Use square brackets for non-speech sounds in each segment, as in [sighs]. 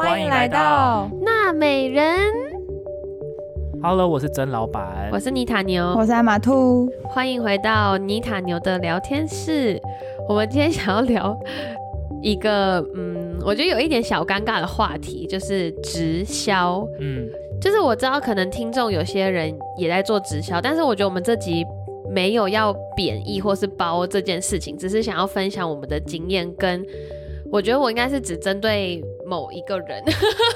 欢迎来到娜美人，Hello，我是曾老板我。是妮塔牛，我是艾玛兔，欢迎回到妮塔牛的聊天室。我们今天想要聊一个，嗯，我觉得有一点小尴尬的话题，就是直销。嗯，就是我知道可能听众有些人也在做直销，但是我觉得我们这集没有要贬义或是包这件事情，只是想要分享我们的经验跟。我觉得我应该是只针对某一个人，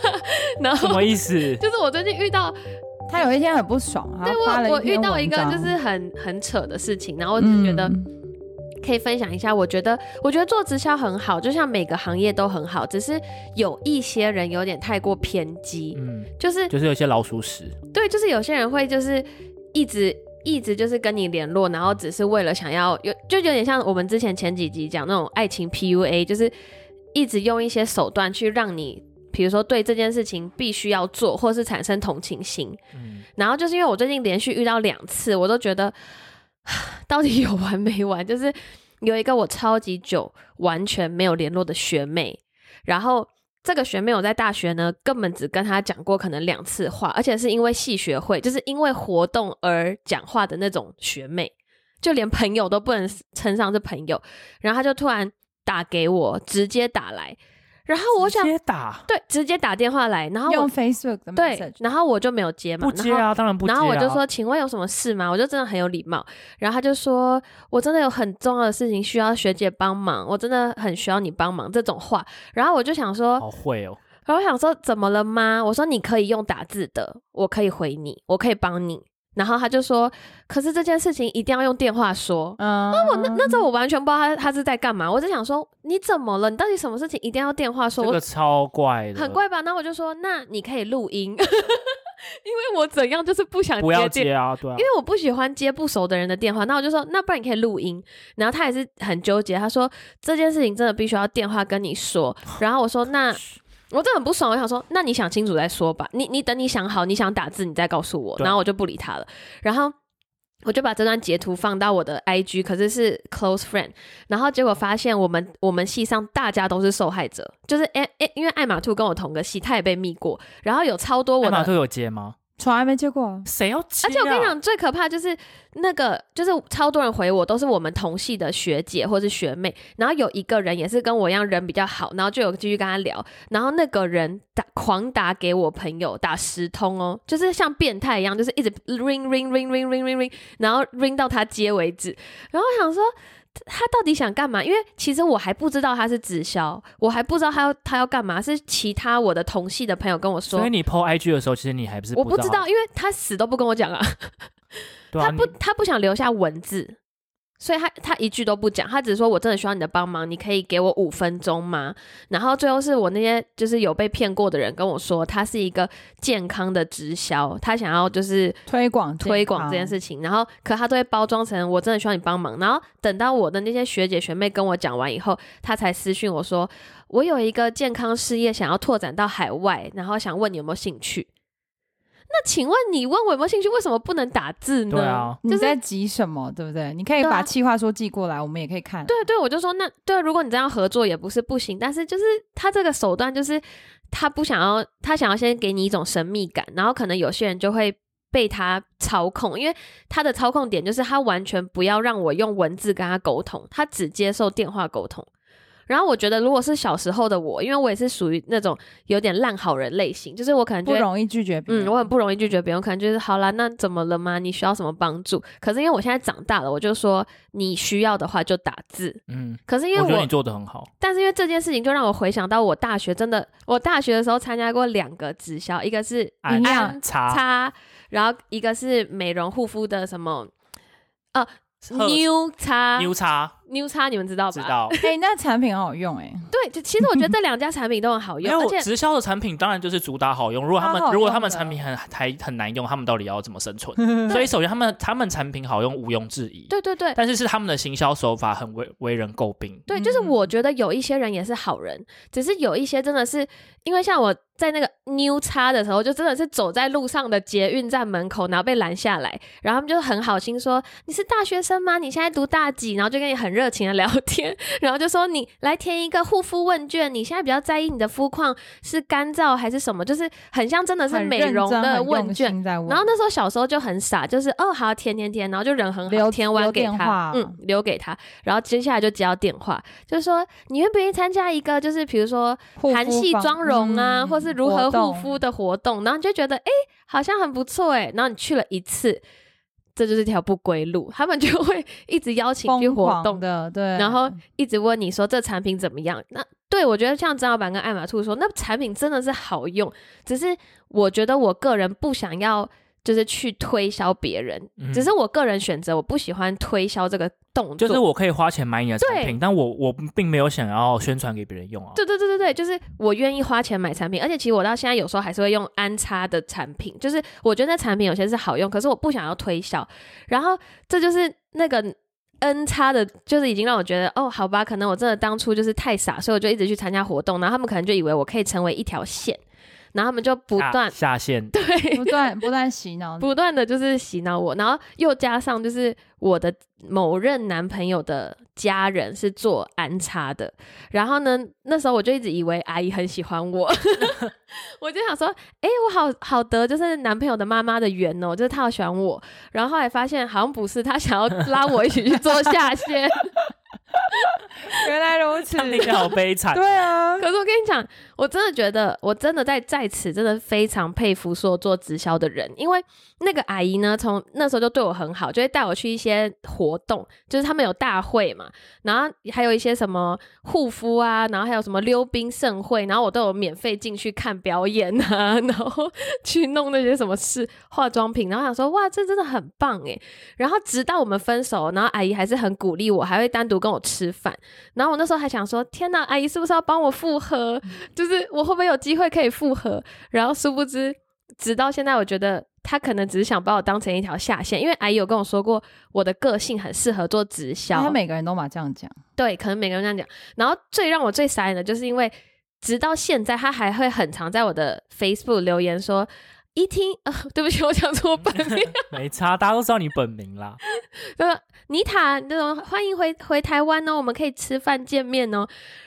[laughs] 然后什么意思？[laughs] 就是我最近遇到他有一天很不爽，他对我，我遇到一个就是很很扯的事情，然后我只觉得嗯可以分享一下。我觉得，我觉得做直销很好，就像每个行业都很好，只是有一些人有点太过偏激，嗯，就是就是有一些老鼠屎。对，就是有些人会就是一直。一直就是跟你联络，然后只是为了想要有，就有点像我们之前前几集讲那种爱情 PUA，就是一直用一些手段去让你，比如说对这件事情必须要做，或是产生同情心。嗯，然后就是因为我最近连续遇到两次，我都觉得 [sighs] 到底有完没完？就是有一个我超级久完全没有联络的学妹，然后这个学妹我在大学呢根本只跟她讲过可能两次话，而且是因为系学会，就是因为活动而讲话的那种学妹，就连朋友都不能称上是朋友。然后她就突然打给我，直接打来，然后我想直接打对，直接打电话来，然后用 Facebook 的对然后我就没有接嘛，然后不接啊？当然不接啊。然后我就说，请问有什么事吗？我就真的很有礼貌。然后他就说，我真的有很重要的事情需要学姐帮忙，我真的很需要你帮忙这种话。然后我就想说，好会哦。然后我想说怎么了吗？我说你可以用打字的，我可以回你，我可以帮你。然后他就说，可是这件事情一定要用电话说。嗯，那我那那时候我完全不知道他他是在干嘛，我只想说你怎么了？你到底什么事情一定要电话说？我这个超怪的，很。怪吧？那我就说，那你可以录音，[laughs] 因为我怎样就是不想不要接电接啊，对啊因。为我不喜欢接不熟的人的电话，那我就说，那不然你可以录音。然后他也是很纠结，他说这件事情真的必须要电话跟你说。[laughs] 然后我说，那我真的很不爽，我想说，那你想清楚再说吧。你你等你想好，你想打字你再告诉我。然后我就不理他了。然后我就把这段截图放到我的 IG，可是是 close friend。然后结果发现我们我们系上大家都是受害者，就是诶诶，因为艾玛兔跟我同个系，他也被密过，然后有超多我的艾玛兔有接吗？从来没接过啊，谁要接啊？而且我跟你讲，最可怕就是那个，就是超多人回我都是我们同系的学姐或是学妹，然后有一个人也是跟我一样人比较好，然后就有继续跟他聊，然后那个人打狂打给我朋友，打十通哦，就是像变态一样，就是一直 ring ring ring ring ring ring ring，然后 ring 到他接为止，然后我想说。他到底想干嘛？因为其实我还不知道他是直销，我还不知道他要他要干嘛。是其他我的同系的朋友跟我说所以，你 PO IG 的时候，其实你还不是知我不知道，因为他死都不跟我讲啊。啊，他不，他不想留下文字，所以他他一句都不讲，他只是说我真的需要你的帮忙，你可以给我五分钟吗？然后最后是我那些就是有被骗过的人跟我说，他是一个健康的直销，他想要就是推广推广这件事，事情，然后可他都会包装成我真的需要你帮忙，然后等到我的那些学姐学妹跟我讲完以后，他才私讯我说我有一个健康事业想要拓展到海外，然后想问你有没有兴趣。那请问你问我有没有兴趣，为什么不能打字呢？对啊就是你在急什么？对不对？你可以把企划书寄过来，我们也可以看。对对，我就说那对，如果你这样合作也不是不行，但是就是他这个手段就是他不想要，他想要先给你一种神秘感，然后可能有些人就会被他操控，因为他的操控点就是他完全不要让我用文字跟他沟通，他只接受电话沟通。然后我觉得，如果是小时候的我，因为我也是属于那种有点烂好人类型，就是我可能不容易拒绝别人。嗯，我很不容易拒绝别人，可能就是好啦，那怎么了吗？你需要什么帮助？可是因为我现在长大了，我就说你需要的话就打字。嗯，可是因为我我觉得你做的很好。但是因为这件事情，就让我回想到我大学真的，我大学的时候参加过两个直销，一个是安营养安擦擦，然后一个是美容护肤的什么呃赫 New 擦牛叉 New 叉，你们知道吧？知。道。哎，那产品很好用哎，对，就其实我觉得这两家产品都很好因用，[laughs] 为而且我直销的产品当然就是主打好用。如果他们如果他们产品很还很难用，他们到底要怎么生存？[laughs] 所以首先他们他们产品好用毋庸置疑，对对对，但是是他们的行销手法很为为人诟病。对，就是嗯我觉得有一些人也是好人，只是有一些真的是因为像我在那个 New 叉的时候，就真的是走在路上的捷运站门口，然后被拦下来，然后他们就很好心说你是大学生吗？你现在读大几？然后就跟你很热热情的聊天，[laughs] 然后就说你来填一个护肤问卷，你现在比较在意你的肤况是干燥还是什么，就是很像真的是美容的问卷。问。然后那时候小时候就很傻，就是哦好填填填，然后就人很好，留填完给他，嗯，留给他，然后接下来就接到电话，就说你愿不愿意参加一个就是比如说韩系妆容啊，嗯或是如何护肤的活动，然后你就觉得哎、诶好像很不错哎，然后你去了一次，这就是条不归路，他们就会 [laughs] 一直邀请去活动，的，对，然后一直问你说这产品怎么样？那对我觉得像张老板跟艾玛兔说，那产品真的是好用，只是我觉得我个人不想要就是去推销别人，嗯只是我个人选择，我不喜欢推销这个动作。就是我可以花钱买你的产品，但我我并没有想要宣传给别人用啊。对对对对对，就是我愿意花钱买产品，而且其实我到现在有时候还是会用安插的产品，就是我觉得那产品有些是好用，可是我不想要推销，然后这就是那个 N 叉的，就是已经让我觉得哦，好吧，可能我真的当初就是太傻，所以我就一直去参加活动，然后他们可能就以为我可以成为一条线，然后他们就不下断下线，对不断不断洗脑，不断的就是洗脑我，然后又加上就是我的某任男朋友的家人是做安插的，然后呢，那时候我就一直以为阿姨很喜欢我，[laughs] 我就想说，哎、我好好得就是男朋友的妈妈的缘哦，就是他好喜欢我，然后后来发现好像不是，他想要拉我一起去做下线，[laughs] 原来如此这，样听起来好悲惨。对啊，可是我跟你讲，我真的觉得，我真的在在此真的非常佩服所有做直销的人，因为那个阿姨呢，从那时候就对我很好，就会带我去一些活动，就是他们有大会嘛，然后还有一些什么护肤啊，然后还有什么溜冰盛会，然后我都有免费进去看表演啊，[laughs] 然后去弄那些什么事化妆品，然后想说哇，这真的很棒诶。然后直到我们分手，然后阿姨还是很鼓励我，还会单独跟我吃饭。然后我那时候还想说，天哪，阿姨是不是要帮我复合？就是我会不会有机会可以复合？然后殊不知，直到现在，我觉得他可能只是想把我当成一条下线，因为阿姨有跟我说过，我的个性很适合做直销。他每个人都嘛这样讲，对，可能每个人这样讲。然后最让我最傻眼的就是因为，直到现在，他还会很常在我的 Facebook 留言说。一听，呃，[laughs] 对不起，我讲错本名，[laughs] 没差，大家都知道你本名啦。就 [laughs] 是妮塔，那种欢迎回回台湾哦，我们可以吃饭见面哦。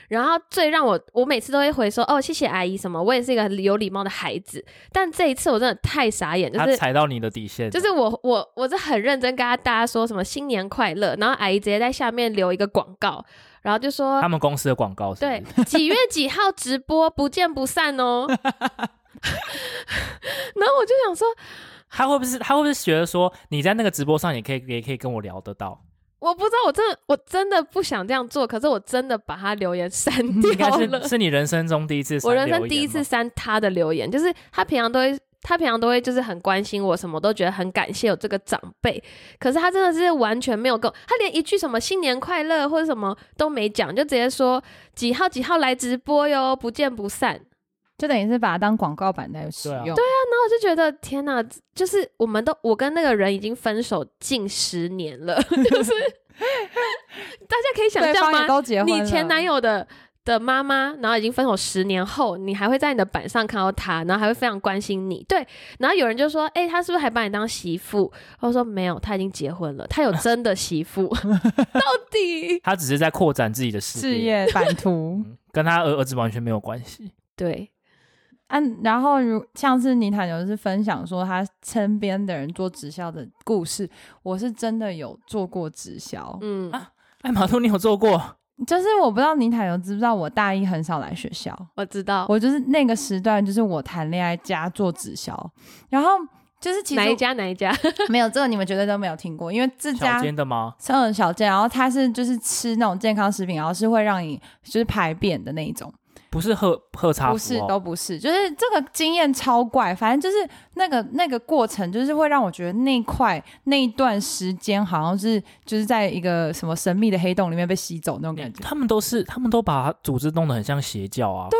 然后最让我，我每次都会回说，哦，谢谢阿姨什么，我也是一个很有礼貌的孩子。但这一次我真的太傻眼，就是踩到你的底线，就是我我我是很认真跟大家说什么新年快乐，然后阿姨直接在下面留一个广告，然后就说他们公司的广告是不对，几月几号直播，不见不散哦。[laughs] 然后我就想说，他会不会他会不会觉得说你在那个直播上也可以也可以跟我聊得到？我不知道，我真的我真的不想这样做，可是我真的把他留言删 [laughs] 应该掉了是。是你人生中第一次，我人生第一次。删他的留言，就是他平常都会，他平常都会就是很关心我，什么都觉得很感谢有这个长辈。可是他真的是完全没有跟我，他连一句什么新年快乐或者什么都没讲，就直接说几号几号来直播哟，不见不散。就等于是把它当广告版在使用对啊然后我就觉得天哪，就是我们都我跟那个人已经分手近十年了，[laughs] 就是大家可以想象吗？都结婚了，你前男友的的妈妈，然后已经分手十年后，你还会在你的板上看到他，然后还会非常关心你。对，然后有人就说：“哎、他是不是还把你当媳妇？”我说：“没有，他已经结婚了，他有真的媳妇。[laughs] ”到底 [laughs] 他只是在扩展自己的事事业版图。嗯跟他儿儿子完全没有关系。对，啊，然后如像是尼塔牛是分享说他身边的人做直销的故事，我是真的有做过直销，嗯，啊艾玛兔，你有做过？就是我不知道尼塔牛知不知道，我大一很少来学校，我知道我就是那个时段就是我谈恋爱加做直销，然后就是其实哪一家哪一家，[laughs] 没有这个你们绝对都没有听过，因为这小家间的吗？嗯小间，然后它是就是吃那种健康食品，然后是会让你就是排便的那一种。不是喝喝茶不是，都不是，就是这个经验超怪。反正就是那个那个过程，就是会让我觉得那块那一段时间好像是就是在一个什么神秘的黑洞里面被吸走那种感觉。他们都是，他们都把组织弄得很像邪教啊。对，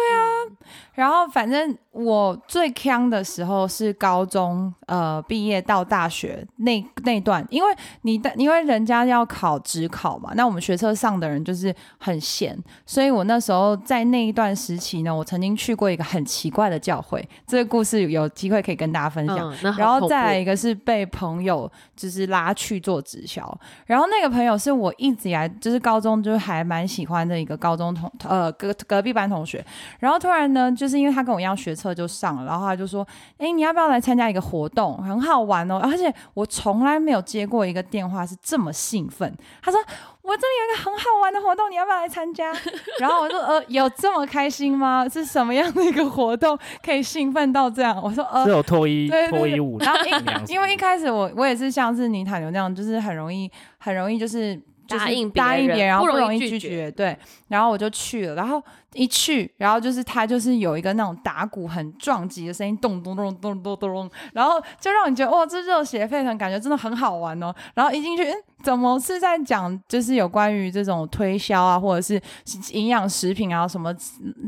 然后反正我最坑的时候是高中呃毕业到大学那那段，因为你的因为人家要考职考嘛，那我们学车上的人就是很闲，所以我那时候在那一段时期呢，我曾经去过一个很奇怪的教会，这个故事有机会可以跟大家分享。嗯，然后再来一个是被朋友就是拉去做直销，然后那个朋友是我一直以来就是高中就是还蛮喜欢的一个高中同呃隔隔壁班同学，然后突然呢，就是因为他跟我一样学车就上了，然后他就说，哎，你要不要来参加一个活动，很好玩哦，而且我从来没有接过一个电话是这么兴奋，他说。我这里有一个很好玩的活动，你要不要来参加？[laughs] 然后我说，呃，有这么开心吗？是什么样的一个活动可以兴奋到这样？我说，呃是，有脱衣脱衣舞然后那样子因为一开始我我也是像是尼塔牛那样，就是很容易很容易就是答应答应别人，然后不容易拒拒绝绝，对。然后我就去了，然后一去，然后就是他就是有一个那种打鼓很撞击的声音，咚咚咚咚咚咚咚，然后就让你觉得哇，这热血沸腾，感觉真的很好玩哦。然后一进去，嗯，怎么是在讲就是有关于这种推销啊，或者是营养食品啊，什么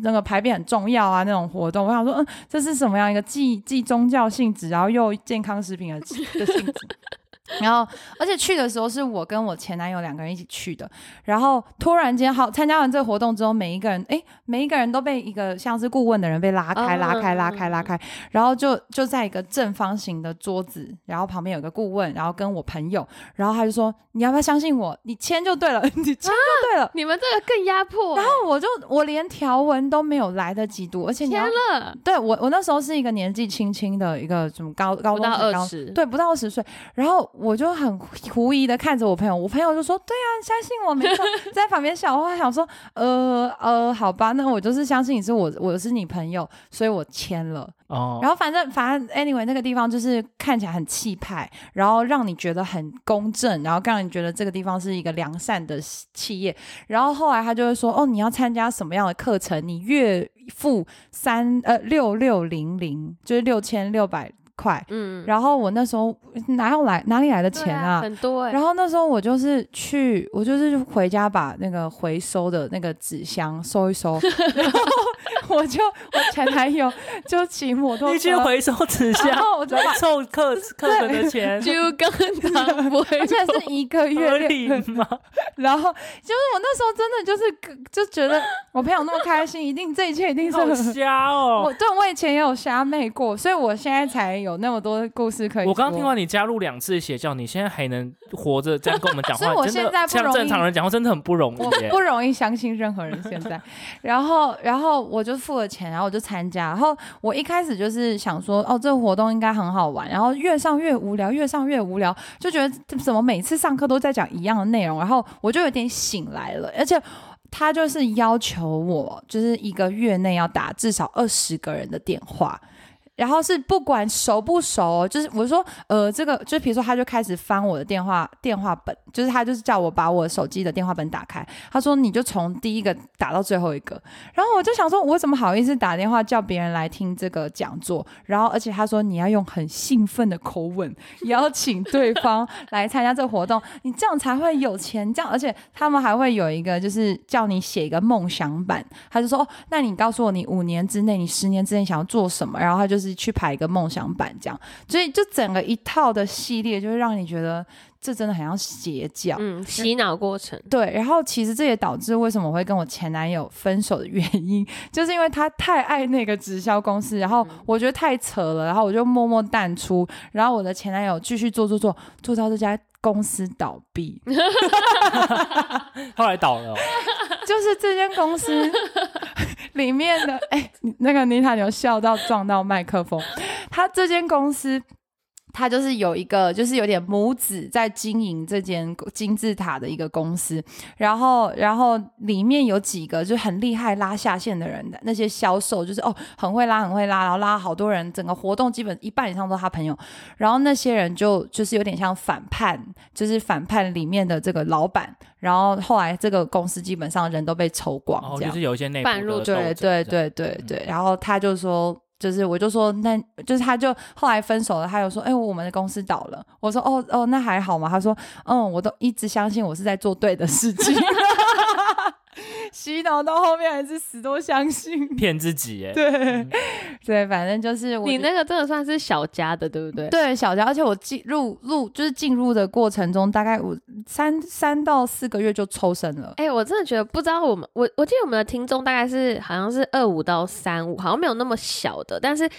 那个排便很重要啊那种活动？我想说，嗯，这是什么样一个既既宗教性质，然后又健康食品的的性质？[laughs] 然后，而且去的时候是我跟我前男友两个人一起去的。然后突然间，好，参加完这个活动之后，每一个人，哎，每一个人都被一个像是顾问的人被拉开、嗯拉开、嗯拉开、拉开。然后就就在一个正方形的桌子，然后旁边有个顾问，然后跟我朋友，然后他就说：“你要不要相信我？你签就对了，[laughs] 你签就对了。你们这个更压迫欸，然后我就我连条文都没有来得及读，而且你签要了，对我我那时候是一个年纪轻轻的一个什么高高不到中生高二十，对，不到二十岁。然后我就很狐疑的看着我朋友，我朋友就说：“对啊，相信我，没错。[laughs] ”在旁边笑，我还想说：“呃呃，好吧，那我就是相信你是我，我是你朋友，所以我签了。”哦，然后反正反正 anyway 那个地方就是看起来很气派，然后让你觉得很公正，然后让你觉得这个地方是一个良善的企业。然后后来他就会说：“哦，你要参加什么样的课程？你月付三呃六六零零，就是六千六百块。”嗯，然后我那时候哪有来哪里来的钱啊？很多哎，然后那时候我就是去，我就是回家把那个回收的那个纸箱收一收，然 [laughs] 后 [laughs] 我就我前男友就骑摩托你去车，回收纸箱然，后我就把，来凑课课本的钱，[laughs] 就跟他 [laughs] 不会而且是一个月吗？然后就是我那时候真的就是就觉得我朋友那么开心，一定这一切一定是好很。瞎哦我！对我以前也有瞎妹过，所以我现在才有那么多故事可以说。我刚刚听完你加入两次邪教，你现在还能活着这样跟我们讲话所以我现在不容易正常人讲话真的很不容易我。不容易相信任何人现在。然后，然后我我就付了钱，然后我就参加。然后我一开始就是想说，哦，这个活动应该很好玩。然后越上越无聊，越上越无聊，就觉得怎么每次上课都在讲一样的内容。然后我就有点醒来了，而且。他就是要求我，就是一个月内要打至少二十个人的电话，然后是不管熟不熟，就是我说，呃，这个就比如说，他就开始翻我的电话电话本，就是他就是叫我把我手机的电话本打开，他说你就从第一个打到最后一个，然后我就想说，我怎么好意思打电话叫别人来听这个讲座？然后而且他说你要用很兴奋的口吻邀请对方来参加这个活动，你这样才会有钱。这样，而且他们还会有一个就是叫你写一个梦想版，他就说，哦，那你告诉我你五年之内、你十年之内想要做什么，然后他就是去排一个梦想版，这样，所以就整个一套的系列，就会让你觉得这真的很像邪教。嗯洗脑过程，对，然后其实这也导致为什么我会跟我前男友分手的原因，就是因为他太爱那个直销公司，然后我觉得太扯了，然后我就默默淡出，然后我的前男友继续做做做，做到这家公司倒闭，[laughs] 后来倒了哦，[laughs] 就是这间公司 [laughs] 里面的，哎、那个妮塔有笑到撞到麦克风，他这间公司。他就是有一个，就是有点母子在经营这间金字塔的一个公司，然后，然后里面有几个就很厉害拉下线的人的那些销售，就是哦很会拉，很会拉，然后拉好多人，整个活动基本一半以上都是他朋友，然后那些人就就是有点像反叛，就是反叛里面的这个老板，然后后来这个公司基本上人都被抽光，就是有一些内部半入的斗争对对对对对，然后他就说。就是，我就说，那就是他就后来分手了。他又说，哎、我们的公司倒了。我说，哦哦，那还好嘛。他说，嗯，我都一直相信我是在做对的事情。[laughs] 洗脑到后面还是死都相信。骗自己哎，[laughs] 对对，反正就是我你那个真的算是小家的，对不对？对小家，而且我进入入就是进入的过程中，大概我三三到四个月就抽身了。哎、我真的觉得不知道我们，我我记得我们的听众大概是好像是二五到三五，好像没有那么小的。但是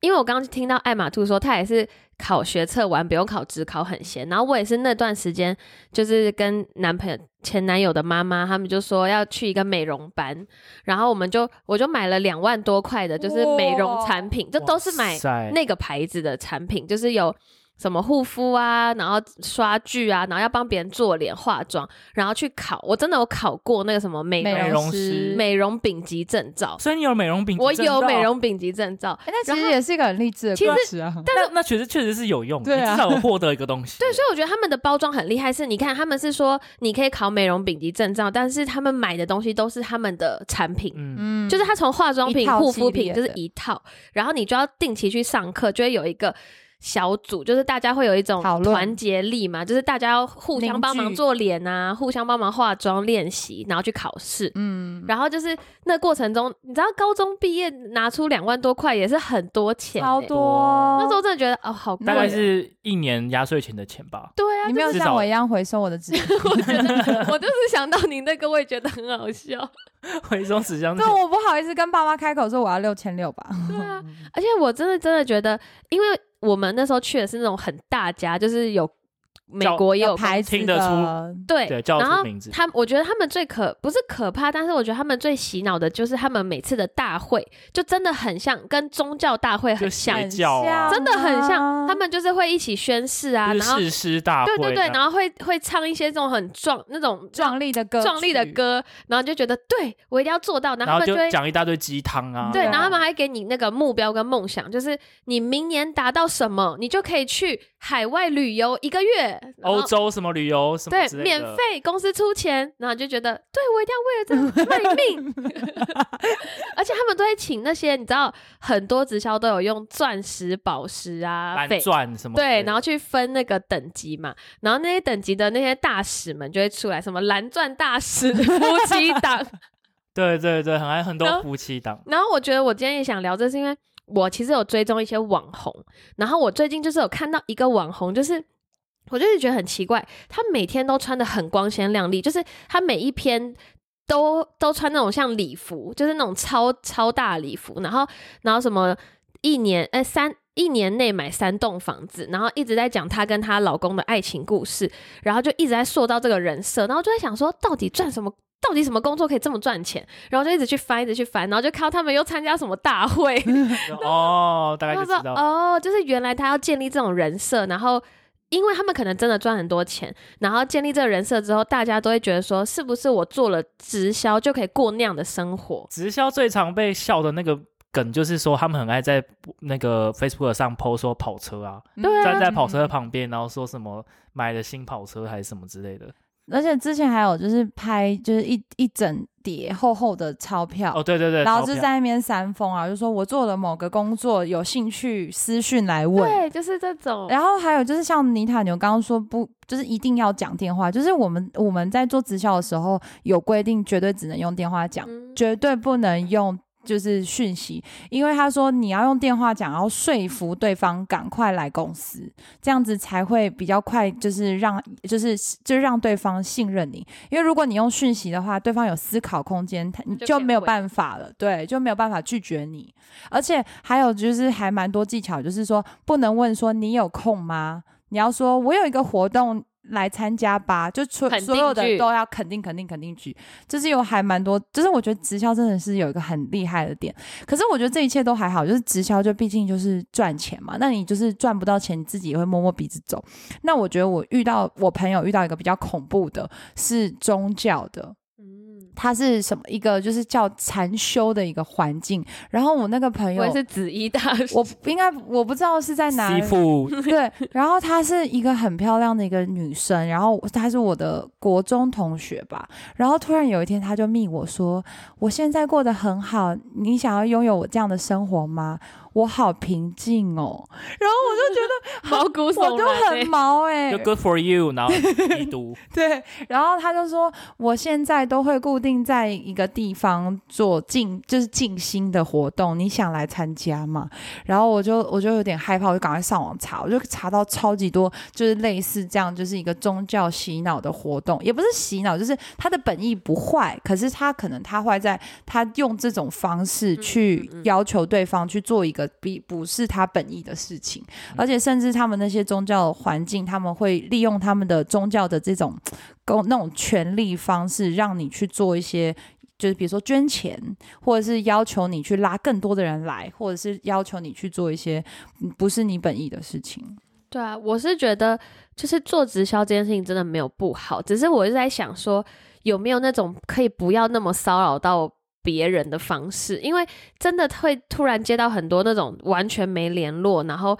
因为我刚刚听到艾玛兔说，他也是考学测完不用考职考很闲，然后我也是那段时间就是跟男朋友前男友的妈妈，他们就说要去一个美容班，然后我们就我就买了两万多块的，就是美容产品，就都是买那个牌子的产品，就是有什么护肤啊，然后刷剧啊，然后要帮别人做脸、化妆，然后去考。我真的有考过那个什么美美容容师美容丙级证照，所以你有美容丙级我证照有美，容丙级证照。哎，那其实也是一个很励志的故事啊。但那那确实确实是有用，对啊你至少有获得一个东西。对，所以我觉得他们的包装很厉害，是你看他们是说你可以考美容丙级证照，但是他们买的东西都是他们的产品。嗯，嗯就是他从化妆品、护肤品就是一套，然后你就要定期去上课，就会有一个小组，就是大家会有一种团结力嘛，就是大家要互相帮忙做脸啊，互相帮忙化妆练习，然后去考试。嗯，然后就是那过程中，你知道高中毕业拿出两万多块也是很多钱、欸，超多。那时候真的觉得哦，好贵大概哦。是一年压岁钱的钱吧。对啊，你没有像我一样回收我的纸，[laughs] 我觉得我就是想到你那个，我也觉得很好笑。[laughs] 回收纸箱子对，，我不好意思跟爸妈开口说我要六千六吧。对啊，而且我真的真的觉得，因为我们那时候去的是那种很大家，就是有美国也有牌子听得的，对对叫然后出名字他我觉得他们最可不是可怕，但是我觉得他们最洗脑的就是他们每次的大会，就真的很像跟宗教大会很像邪，教啊，真的很像。啊他们就是会一起宣誓啊，然后誓师大会，对对对，然后会会唱一些这种很壮那种壮丽的歌，壮丽的，歌，然后就觉得对我一定要做到，然然后就后他们就会。讲一大堆鸡汤啊，对，然后他们还给你那个目标跟梦想，就是你明年达到什么，你就可以去海外旅游一个月，欧洲什么旅游什么对免费，公司出钱，然后就觉得对我一定要为了这个 [laughs] 卖命，[laughs] 而且他们都会请那些你知道很多直销都有用钻石、宝石啊、蓝钻什么对，然后去分那个等级嘛，然后那些等级的那些大使们就会出来，什么蓝钻大使、[laughs] 夫妻档。对对对，很爱很多夫妻档，然后我觉得我今天也想聊，这是因为我其实有追踪一些网红，然后我最近就是有看到一个网红，就是。我就是觉得很奇怪，他每天都穿的很光鲜亮丽，就是他每一篇都都穿那种像礼服，就是那种超超大礼服，然后然后什么一年呃三一年内买三栋房子，然后一直在讲她跟她老公的爱情故事，然后就一直在塑造这个人设，然后就在想说，到底赚什么？到底什么工作可以这么赚钱？然后就一直去翻，一直去翻，然后就看到他们又参加什么大会，[laughs] 哦，大概就知道，哦，就是原来他要建立这种人设，然后因为他们可能真的赚很多钱，然后建立这个人设之后，大家都会觉得说，是不是我做了直销就可以过那样的生活？直销最常被笑的那个梗就是说，他们很爱在那个 Facebook 上 PO 说跑车啊，站在跑车的旁边，然后说什么买了新跑车还是什么之类的。而且之前还有就是拍就是一一整叠厚厚的钞票，哦，对对对，然后就在那边煽风啊，就说我做了某个工作，有兴趣私讯来问。对，就是这种。然后还有就是像妮塔牛刚刚说不，就是一定要讲电话，就是我们我们在做直销的时候有规定，绝对只能用电话讲，嗯绝对不能用就是讯息，因为他说你要用电话讲，然后说服对方赶快来公司，这样子才会比较快，就是让就是就让对方信任你。因为如果你用讯息的话，对方有思考空间，他你就就没有办法了，对，就没有办法拒绝你。而且还有就是还蛮多技巧，就是说不能问说你有空吗？你要说我有一个活动。来参加吧，就所所有的都要肯定肯定肯定举，就是有还蛮多，就是我觉得直销真的是有一个很厉害的点。可是我觉得这一切都还好，就是直销就毕竟就是赚钱嘛，那你就是赚不到钱，你自己也会摸摸鼻子走。那我觉得我遇到我朋友遇到一个比较恐怖的是宗教的，嗯，它是什么一个就是叫禅修的一个环境。然后我那个朋友我也，是紫衣大师，我应该我不知道是在哪里。[laughs] 对，然后她是一个很漂亮的一个女生，然后她是我的国中同学吧。然后突然有一天，她就密我说：“我现在过得很好，你想要拥有我这样的生活吗？我好平静哦。”然后我就觉得 [laughs] 毛骨我就悚然 [laughs] 欸很毛哎、就 good for you，然后已读，对，然后他就说，我现在都会固定定在一个地方做静，就是静心的活动，你想来参加吗？然后我就我就有点害怕，我就赶快上网查，我就查到超级多，就是类似这样，就是一个宗教洗脑的活动，也不是洗脑，就是他的本意不坏，可是他可能他坏在他用这种方式去要求对方去做一个比不是他本意的事情，而且甚至他们那些宗教环境，他们会利用他们的宗教的这种公那种权力方式，让你去做一些。就是比如说捐钱，或者是要求你去拉更多的人来，或者是要求你去做一些不是你本意的事情。对啊，我是觉得就是做直销这件事情真的没有不好，只是我是在想说有没有那种可以不要那么骚扰到别人的方式，因为真的会突然接到很多那种完全没联络，然后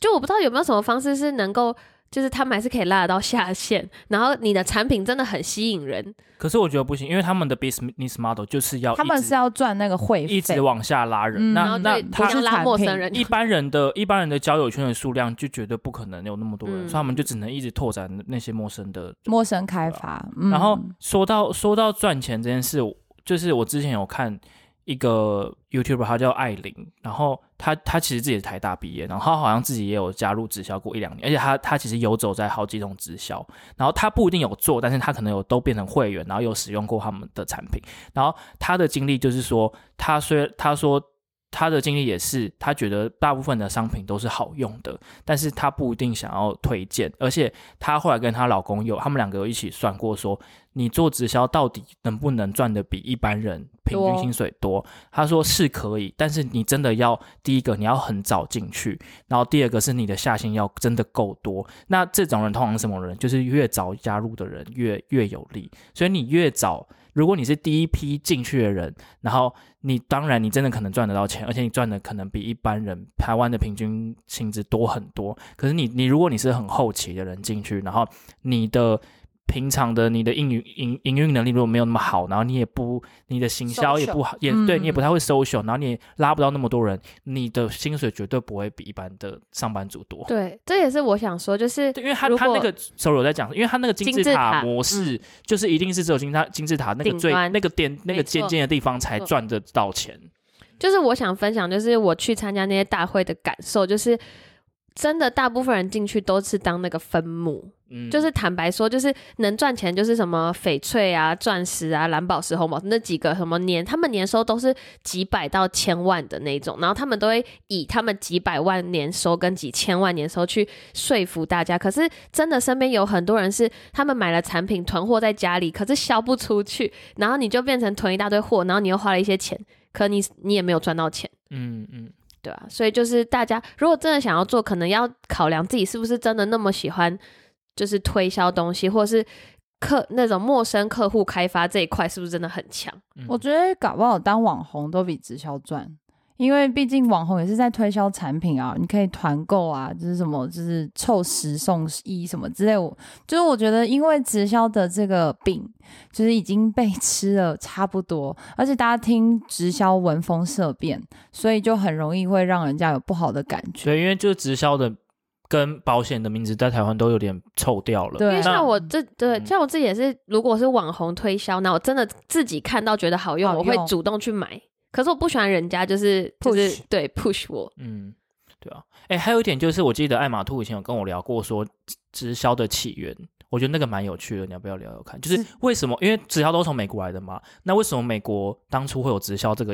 就我不知道有没有什么方式是能够。就是他们还是可以拉得到下线，然后你的产品真的很吸引人。可是我觉得不行，因为他们的 business model 就是要他们是要赚那个会费，一直往下拉人。嗯那那他不像拉陌生人，一般人的一般人的交友圈的数量就绝对不可能有那么多人，嗯所以他们就只能一直拓展那些陌生的。陌生开发。嗯然后说到说到赚钱这件事，就是我之前有看一个 YouTube，他叫艾琳，然后他他其实自己是台大毕业，然后他好像自己也有加入直销过一两年，而且他他其实游走在好几种直销，然后他不一定有做，但是他可能有都变成会员，然后有使用过他们的产品，然后他的经历就是说，他虽他说。他的经历也是，他觉得大部分的商品都是好用的，但是他不一定想要推荐，而且他后来跟她老公有，他们两个有一起算过说，你做直销到底能不能赚的比一般人平均薪水多？他说是可以，但是你真的要第一个你要很早进去，然后第二个是你的下薪要真的够多。那这种人通常什么人？就是越早加入的人越越有利，所以你越早。如果你是第一批进去的人，然后你当然你真的可能赚得到钱，而且你赚的可能比一般人台湾的平均薪资多很多。可是你你如果你是很后期的人进去，然后你的平常的你的营运营营运能力如果没有那么好，然后你也不你的行销也不好，也嗯。对你也不太会 social，然后你也拉不到那么多人，你的薪水绝对不会比一般的上班族多。对，这也是我想说，就是对，因为他他那个手有在讲，因为他那个金字塔塔模式，就是一定是只有金字塔金字塔那个最那个点那个尖尖的地方才赚得到钱。就是我想分享，就是我去参加那些大会的感受，就是真的大部分人进去都是当那个分母，嗯，就是坦白说，就是能赚钱就是什么翡翠啊、钻石啊、蓝宝石、红宝石那几个什么年，他们年收都是几百到千万的那种，然后他们都会以他们几百万年收跟几千万年收去说服大家。可是真的身边有很多人是他们买了产品囤货在家里，可是销不出去，然后你就变成囤一大堆货，然后你又花了一些钱，可你你也没有赚到钱。嗯嗯，对啊，所以就是大家如果真的想要做，可能要考量自己是不是真的那么喜欢，就是推销东西，或者是客那种陌生客户开发这一块是不是真的很强？嗯我觉得搞不好当网红都比直销赚，因为毕竟网红也是在推销产品啊，你可以团购啊，就是什么就是凑十送一什么之类。我就是我觉得，因为直销的这个饼就是已经被吃了差不多，而且大家听直销闻风色变，所以就很容易会让人家有不好的感觉。对，因为就是直销的跟保险的名字在台湾都有点臭掉了。对因为像我这对嗯像我自己也是，如果是网红推销，那我真的自己看到觉得好用，好用我会主动去买。可是我不喜欢人家就是就是 Push 对 push 我，嗯，对啊。哎，还有一点就是，我记得艾玛兔以前有跟我聊过说直销的起源。我觉得那个蛮有趣的，你要不要聊聊看？就是是为什么？因为直销都从美国来的嘛，那为什么美国当初会有直销这个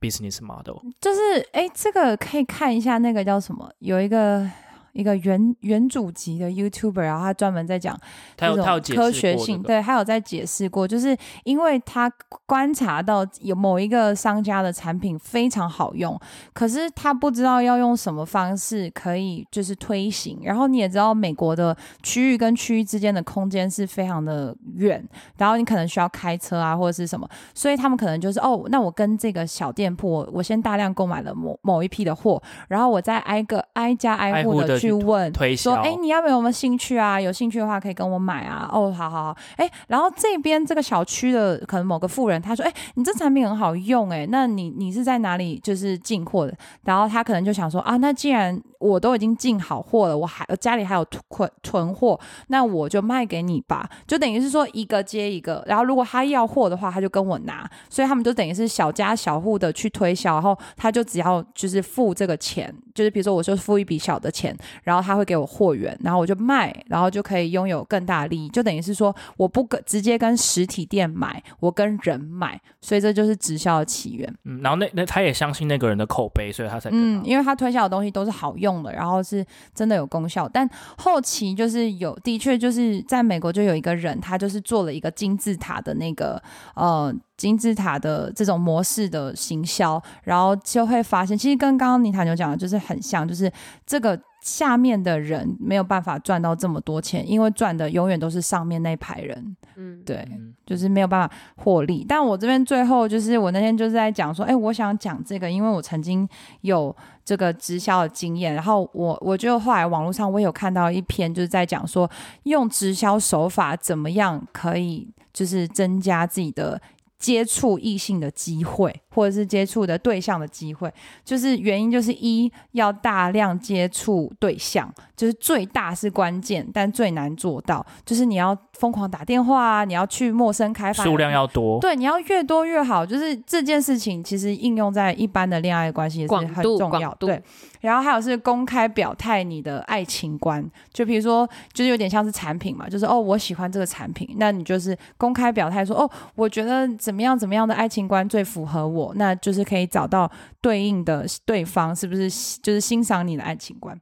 business model？就是哎，这个可以看一下那个叫什么，有一个一个原原主级的 YouTuber，然后他专门在讲他有这种科学性，过这个对，他有在解释过，就是因为他观察到有某一个商家的产品非常好用，可是他不知道要用什么方式可以就是推行。然后你也知道，美国的区域跟区域之间的空间是非常的远，然后你可能需要开车啊或者是什么，所以他们可能就是哦，那我跟这个小店铺，我我先大量购买了某某一批的货，然后我再挨个挨家挨户的去问，推说，销哎、你要不要有没有兴趣啊？有兴趣的话可以跟我买啊。哦，好好好，哎、然后这边这个小区的可能某个富人，他说，哎、你这产品很好用、哎，那你你是在哪里就是进货的？然后他可能就想说，啊，那既然我都已经进好货了，我还我家里还有囤囤货，那我就卖给你吧，就等于是说一个接一个。然后如果他要货的话，他就跟我拿，所以他们就等于是小家小户的去推销，然后他就只要就是付这个钱，就是比如说我就付一笔小的钱，然后他会给我货源，然后我就卖，然后就可以拥有更大的利益，就等于是说我不跟直接跟实体店买，我跟人买，所以这就是直销的起源。嗯，然后那那他也相信那个人的口碑，所以他才嗯，因为他推销的东西都是好用的，然后是真的有功效。但后期就是有，的确就是在美国就有一个人，他就是做了一个金字塔的那个呃金字塔的这种模式的行销，然后就会发现，其实跟刚刚尼塔牛讲的就是很像，就是这个。下面的人没有办法赚到这么多钱，因为赚的永远都是上面那排人。嗯，对，嗯就是没有办法获利。但我这边最后就是我那天就是在讲说，哎、我想讲这个，因为我曾经有这个直销的经验，然后我我就后来网络上我也有看到一篇，就是在讲说用直销手法怎么样可以就是增加自己的。接触异性的机会，或者是接触的对象的机会，就是原因就是一要大量接触对象，就是最大是关键，但最难做到，就是你要疯狂打电话啊，你要去陌生开发数量要多，对，你要越多越好。就是这件事情，其实应用在一般的恋爱关系也是很重要。对，然后还有是公开表态你的爱情观，就比如说，就是有点像是产品嘛，就是哦，我喜欢这个产品，那你就是公开表态说，哦，我觉得怎怎么样怎么样的爱情观最符合我，那就是可以找到对应的对方是不是就是欣赏你的爱情观。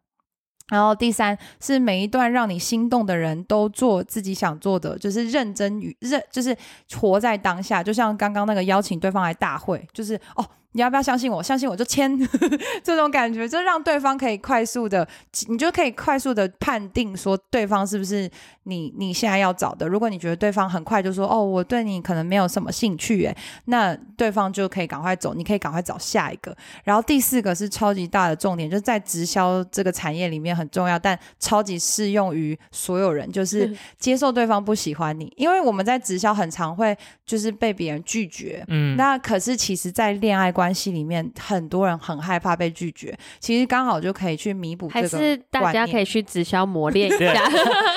然后第三是每一段让你心动的人都做自己想做的，就是认真与认，就是活在当下。就像刚刚那个邀请对方来大会，就是哦，你要不要相信我？相信我就签，[laughs] 这种感觉就让对方可以快速的，你就可以快速的判定说对方是不是你你现在要找的。如果你觉得对方很快就说哦，我对你可能没有什么兴趣，诶，那对方就可以赶快走，你可以赶快找下一个。然后第四个是超级大的重点，就是在直销这个产业里面很重要，但超级适用于所有人，就是接受对方不喜欢你，因为我们在直销很常会就是被别人拒绝。嗯，那可是，其实，在恋爱关系里面，很多人很害怕被拒绝。其实刚好就可以去弥补还这个是大家可以去直销磨练一下，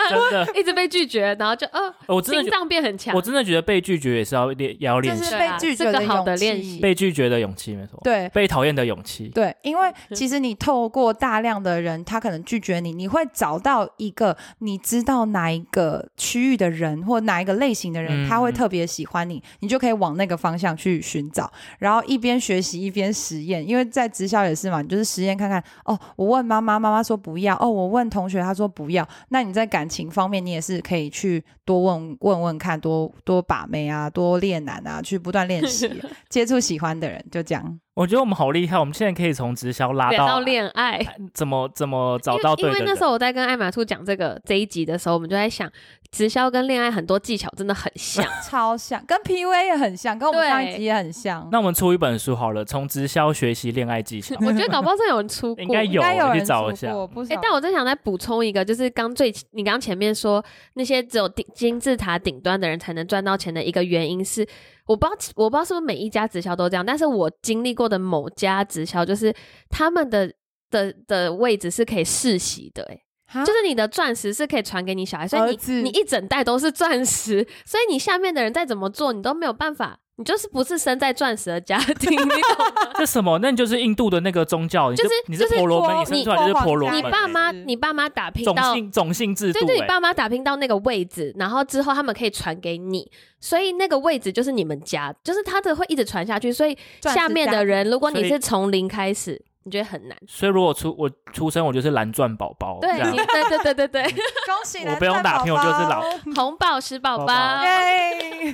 真的，[laughs] 一直被拒绝，然后就呃我真的觉心脏变很强我。真的觉得被拒绝也是要练，也要练是被拒绝是个好的勇气练习被拒绝的勇气，没错，对。被讨厌的勇气，对，因为 [laughs] 其实你透过大量的人，他可能拒绝你，你会找到一个你知道哪一个区域的人或哪一个类型的人，嗯他会特别喜欢你，你就可以往那个方向去寻找，然后一边学习一边实验。因为在职校也是嘛，你就是实验看看。哦，我问妈妈，妈妈说不要；哦，我问同学，他说不要。那你在感情方面，你也是可以去多问问问看，多多把妹啊，多练男啊，去不断练习，[laughs] 接触喜欢的人，就这样。我觉得我们好厉害，我们现在可以从直销拉到恋爱，怎么怎么找到对。因为那时候我在跟艾玛兔讲这个这一集的时候，我们就在想，直销跟恋爱很多技巧真的很像。[laughs] 超像，跟 P V A 也很像，跟我们对上一集也很像。那我们出一本书好了，从直销学习恋爱技巧，[laughs] 我觉得搞不好真有人出过，应该有，应该有我去人出找一下。哎、但我真想再补充一个，就是刚最你刚前面说那些只有顶金字塔顶端的人才能赚到钱的一个原因是，我不知道我不知道是不是每一家直销都这样，但是我经历过的某家直销就是他们的的的位置是可以世袭的、欸，哈？就是你的钻石是可以传给你小孩，所以你你一整袋都是钻石，所以你下面的人再怎么做，你都没有办法，你就是不是生在钻石的家庭，你懂吗？[laughs] 这什么？那你就是印度的那个宗教，就是你就是婆罗门，你生出来就是婆罗门。你爸妈你爸妈打拼到种姓种姓制度、对对，你欸，爸妈打拼到那个位置，然后之后他们可以传给你，所以那个位置就是你们家，就是他的会一直传下去。所以下面的人，如果你是从零开始，你觉得很难。所以如果出我出生，我就是蓝钻宝宝，对对对对对对，[laughs] 恭喜我不用打拼我就是老红宝石宝宝耶！[laughs]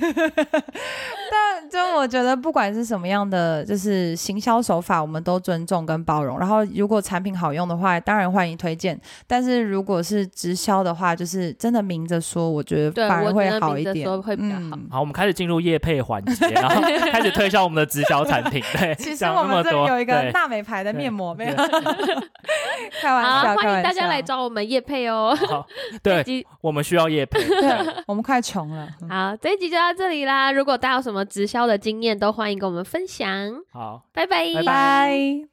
但就我觉得，不管是什么样的，就是行销手法，我们都尊重跟包容。然后，如果产品好用的话，当然欢迎推荐。但是如果是直销的话，就是真的明着说，我觉得反而会好一点，会比较好嗯好，我们开始进入业配环节，然后 [laughs] 开始推销我们的直销产品。对，其实我们这里有一个对娜美牌的面膜没有，对 [laughs] 开玩，笑，欢迎大家来。找我们叶配哦。好，[laughs] 对我们需要叶配。[laughs] 对，我们快穷了。嗯好，这一集就到这里啦。如果大家有什么直销的经验，都欢迎跟我们分享。好。拜拜，拜拜。